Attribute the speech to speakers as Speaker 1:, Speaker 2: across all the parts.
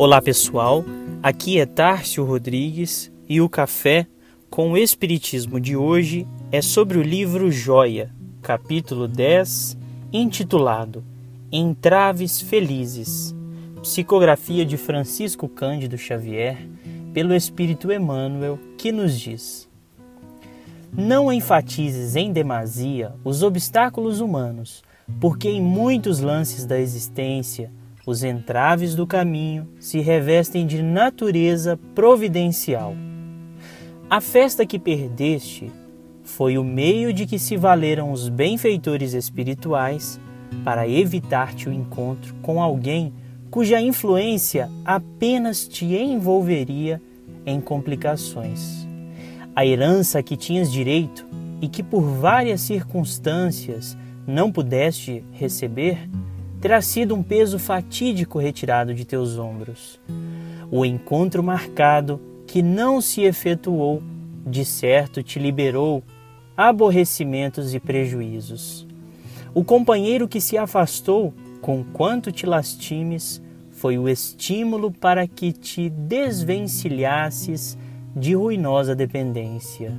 Speaker 1: Olá pessoal, aqui é Tárcio Rodrigues e o café com o Espiritismo de hoje é sobre o livro Joia, capítulo 10, intitulado Entraves Felizes, psicografia de Francisco Cândido Xavier, pelo Espírito Emmanuel, que nos diz: Não enfatizes em demasia os obstáculos humanos, porque em muitos lances da existência os entraves do caminho se revestem de natureza providencial. A festa que perdeste foi o meio de que se valeram os benfeitores espirituais para evitar-te o encontro com alguém cuja influência apenas te envolveria em complicações. A herança que tinhas direito e que por várias circunstâncias não pudeste receber terá sido um peso fatídico retirado de teus ombros. O encontro marcado que não se efetuou, de certo te liberou aborrecimentos e prejuízos. O companheiro que se afastou, com quanto te lastimes, foi o estímulo para que te desvencilhasses de ruinosa dependência.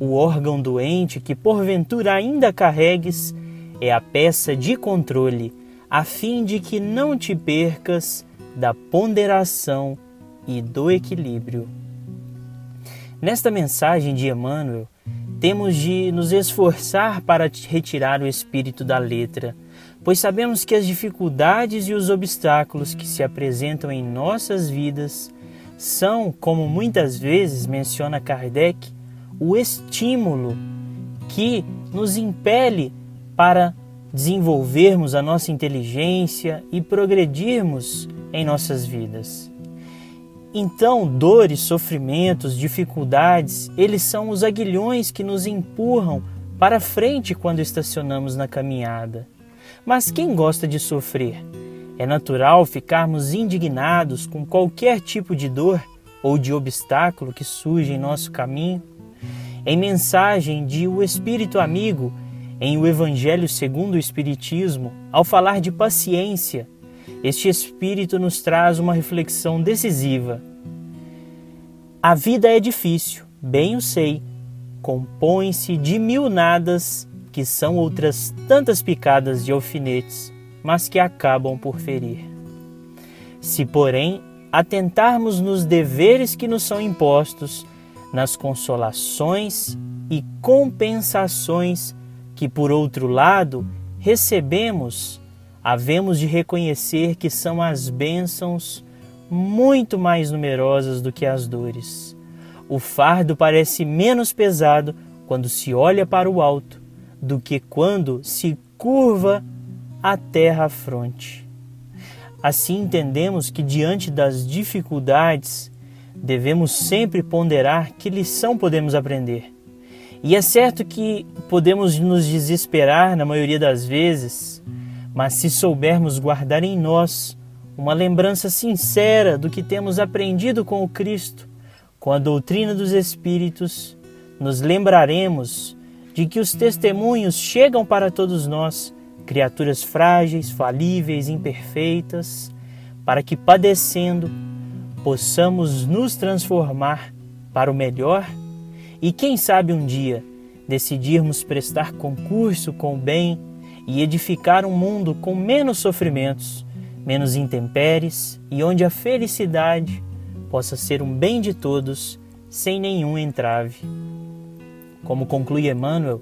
Speaker 1: O órgão doente que porventura ainda carregues é a peça de controle a fim de que não te percas da ponderação e do equilíbrio. Nesta mensagem de Emmanuel, temos de nos esforçar para retirar o espírito da letra, pois sabemos que as dificuldades e os obstáculos que se apresentam em nossas vidas são, como muitas vezes menciona Kardec, o estímulo que nos impele para desenvolvermos a nossa inteligência e progredirmos em nossas vidas. Então, dores, sofrimentos, dificuldades, eles são os aguilhões que nos empurram para frente quando estacionamos na caminhada. Mas quem gosta de sofrer? É natural ficarmos indignados com qualquer tipo de dor ou de obstáculo que surge em nosso caminho? Em mensagem de O Espírito Amigo, em O Evangelho segundo o Espiritismo, ao falar de paciência, este Espírito nos traz uma reflexão decisiva. A vida é difícil, bem o sei, compõe-se de mil nadas que são outras tantas picadas de alfinetes, mas que acabam por ferir. Se, porém, atentarmos nos deveres que nos são impostos, nas consolações e compensações que, por outro lado, recebemos, havemos de reconhecer que são as bênçãos muito mais numerosas do que as dores. O fardo parece menos pesado quando se olha para o alto do que quando se curva a terra à fronte. Assim entendemos que diante das dificuldades devemos sempre ponderar que lição podemos aprender e é certo que podemos nos desesperar na maioria das vezes, mas se soubermos guardar em nós uma lembrança sincera do que temos aprendido com o Cristo, com a doutrina dos Espíritos, nos lembraremos de que os testemunhos chegam para todos nós, criaturas frágeis, falíveis, imperfeitas, para que padecendo possamos nos transformar para o melhor e quem sabe um dia decidirmos prestar concurso com o bem e edificar um mundo com menos sofrimentos, menos intempéries e onde a felicidade possa ser um bem de todos sem nenhum entrave. Como conclui Emmanuel,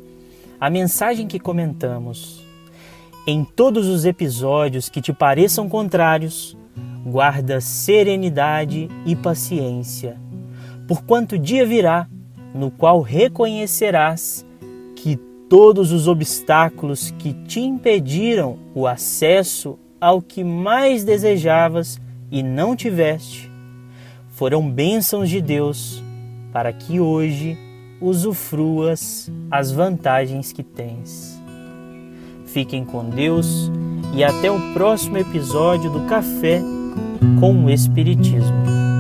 Speaker 1: a mensagem que comentamos. Em todos os episódios que te pareçam contrários, guarda serenidade e paciência, porquanto dia virá no qual reconhecerás que todos os obstáculos que te impediram o acesso ao que mais desejavas e não tiveste foram bênçãos de Deus para que hoje usufruas as vantagens que tens. Fiquem com Deus e até o próximo episódio do Café com o Espiritismo.